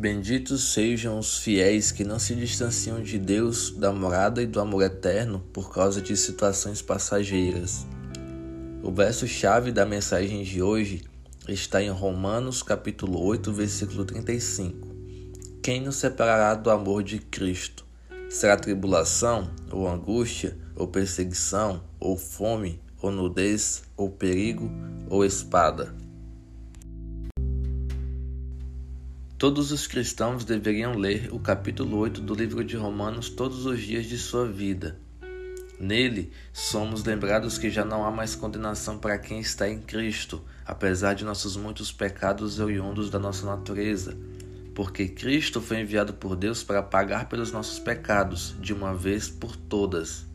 Benditos sejam os fiéis que não se distanciam de Deus, da morada e do amor eterno por causa de situações passageiras. O verso-chave da mensagem de hoje está em Romanos capítulo 8, versículo 35. Quem nos separará do amor de Cristo? Será tribulação, ou angústia, ou perseguição, ou fome, ou nudez, ou perigo, ou espada? Todos os cristãos deveriam ler o capítulo 8 do livro de Romanos todos os dias de sua vida. Nele, somos lembrados que já não há mais condenação para quem está em Cristo, apesar de nossos muitos pecados oriundos da nossa natureza, porque Cristo foi enviado por Deus para pagar pelos nossos pecados, de uma vez por todas.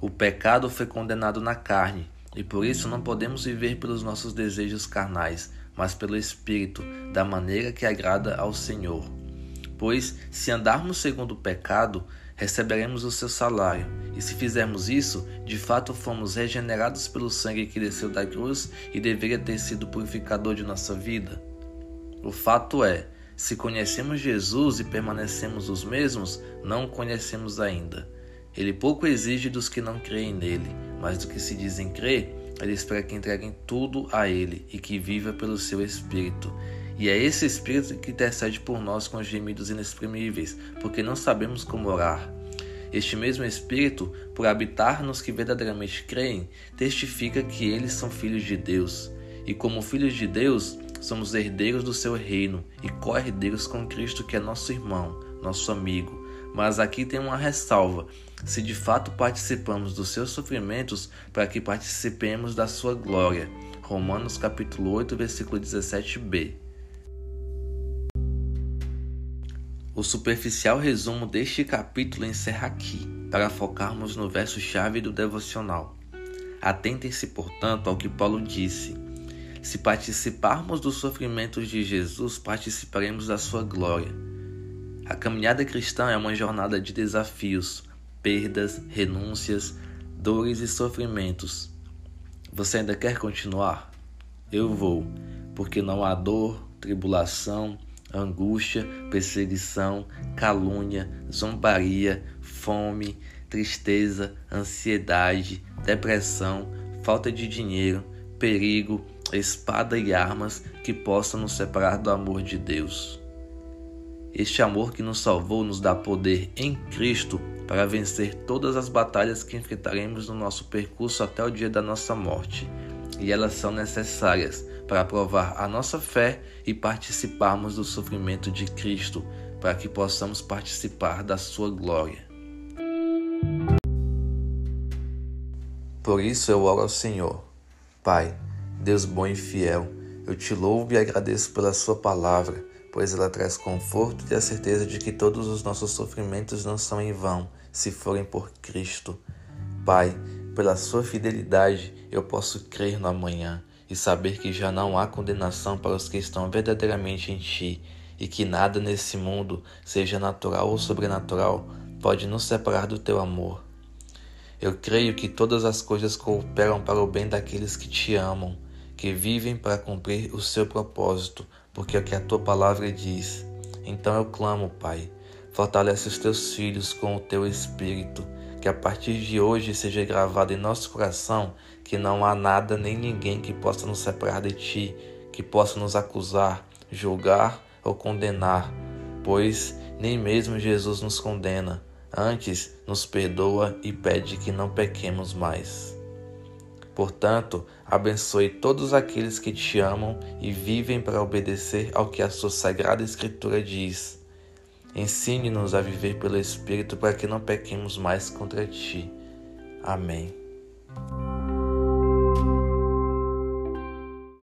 O pecado foi condenado na carne, e por isso não podemos viver pelos nossos desejos carnais, mas pelo Espírito, da maneira que agrada ao Senhor. Pois, se andarmos segundo o pecado, receberemos o seu salário, e se fizermos isso, de fato fomos regenerados pelo sangue que desceu da cruz e deveria ter sido purificador de nossa vida. O fato é, se conhecemos Jesus e permanecemos os mesmos, não o conhecemos ainda. Ele pouco exige dos que não creem nele, mas do que se dizem crer, ele espera que entreguem tudo a Ele e que viva pelo seu Espírito. E é esse Espírito que intercede por nós com gemidos inexprimíveis, porque não sabemos como orar. Este mesmo Espírito, por habitar nos que verdadeiramente creem, testifica que eles são filhos de Deus. E como filhos de Deus, somos herdeiros do seu reino e co-herdeiros com Cristo, que é nosso irmão, nosso amigo. Mas aqui tem uma ressalva: se de fato participamos dos seus sofrimentos, para que participemos da sua glória. Romanos capítulo 8, versículo 17b. O superficial resumo deste capítulo encerra aqui, para focarmos no verso-chave do devocional. Atentem-se, portanto, ao que Paulo disse. Se participarmos dos sofrimentos de Jesus, participaremos da sua glória. A caminhada cristã é uma jornada de desafios, perdas, renúncias, dores e sofrimentos. Você ainda quer continuar? Eu vou, porque não há dor, tribulação, angústia, perseguição, calúnia, zombaria, fome, tristeza, ansiedade, depressão, falta de dinheiro, perigo, espada e armas que possam nos separar do amor de Deus. Este amor que nos salvou nos dá poder em Cristo para vencer todas as batalhas que enfrentaremos no nosso percurso até o dia da nossa morte. E elas são necessárias para provar a nossa fé e participarmos do sofrimento de Cristo, para que possamos participar da sua glória. Por isso eu oro ao Senhor. Pai, Deus bom e fiel, eu te louvo e agradeço pela sua palavra pois ela traz conforto e a certeza de que todos os nossos sofrimentos não são em vão, se forem por Cristo. Pai, pela sua fidelidade, eu posso crer no amanhã e saber que já não há condenação para os que estão verdadeiramente em Ti e que nada nesse mundo, seja natural ou sobrenatural, pode nos separar do Teu amor. Eu creio que todas as coisas cooperam para o bem daqueles que te amam, que vivem para cumprir o seu propósito porque é o que a tua palavra diz. Então eu clamo, Pai, fortalece os teus filhos com o teu espírito, que a partir de hoje seja gravado em nosso coração que não há nada nem ninguém que possa nos separar de ti, que possa nos acusar, julgar ou condenar, pois nem mesmo Jesus nos condena, antes nos perdoa e pede que não pequemos mais. Portanto, abençoe todos aqueles que te amam e vivem para obedecer ao que a sua sagrada Escritura diz. Ensine-nos a viver pelo Espírito para que não pequemos mais contra ti. Amém.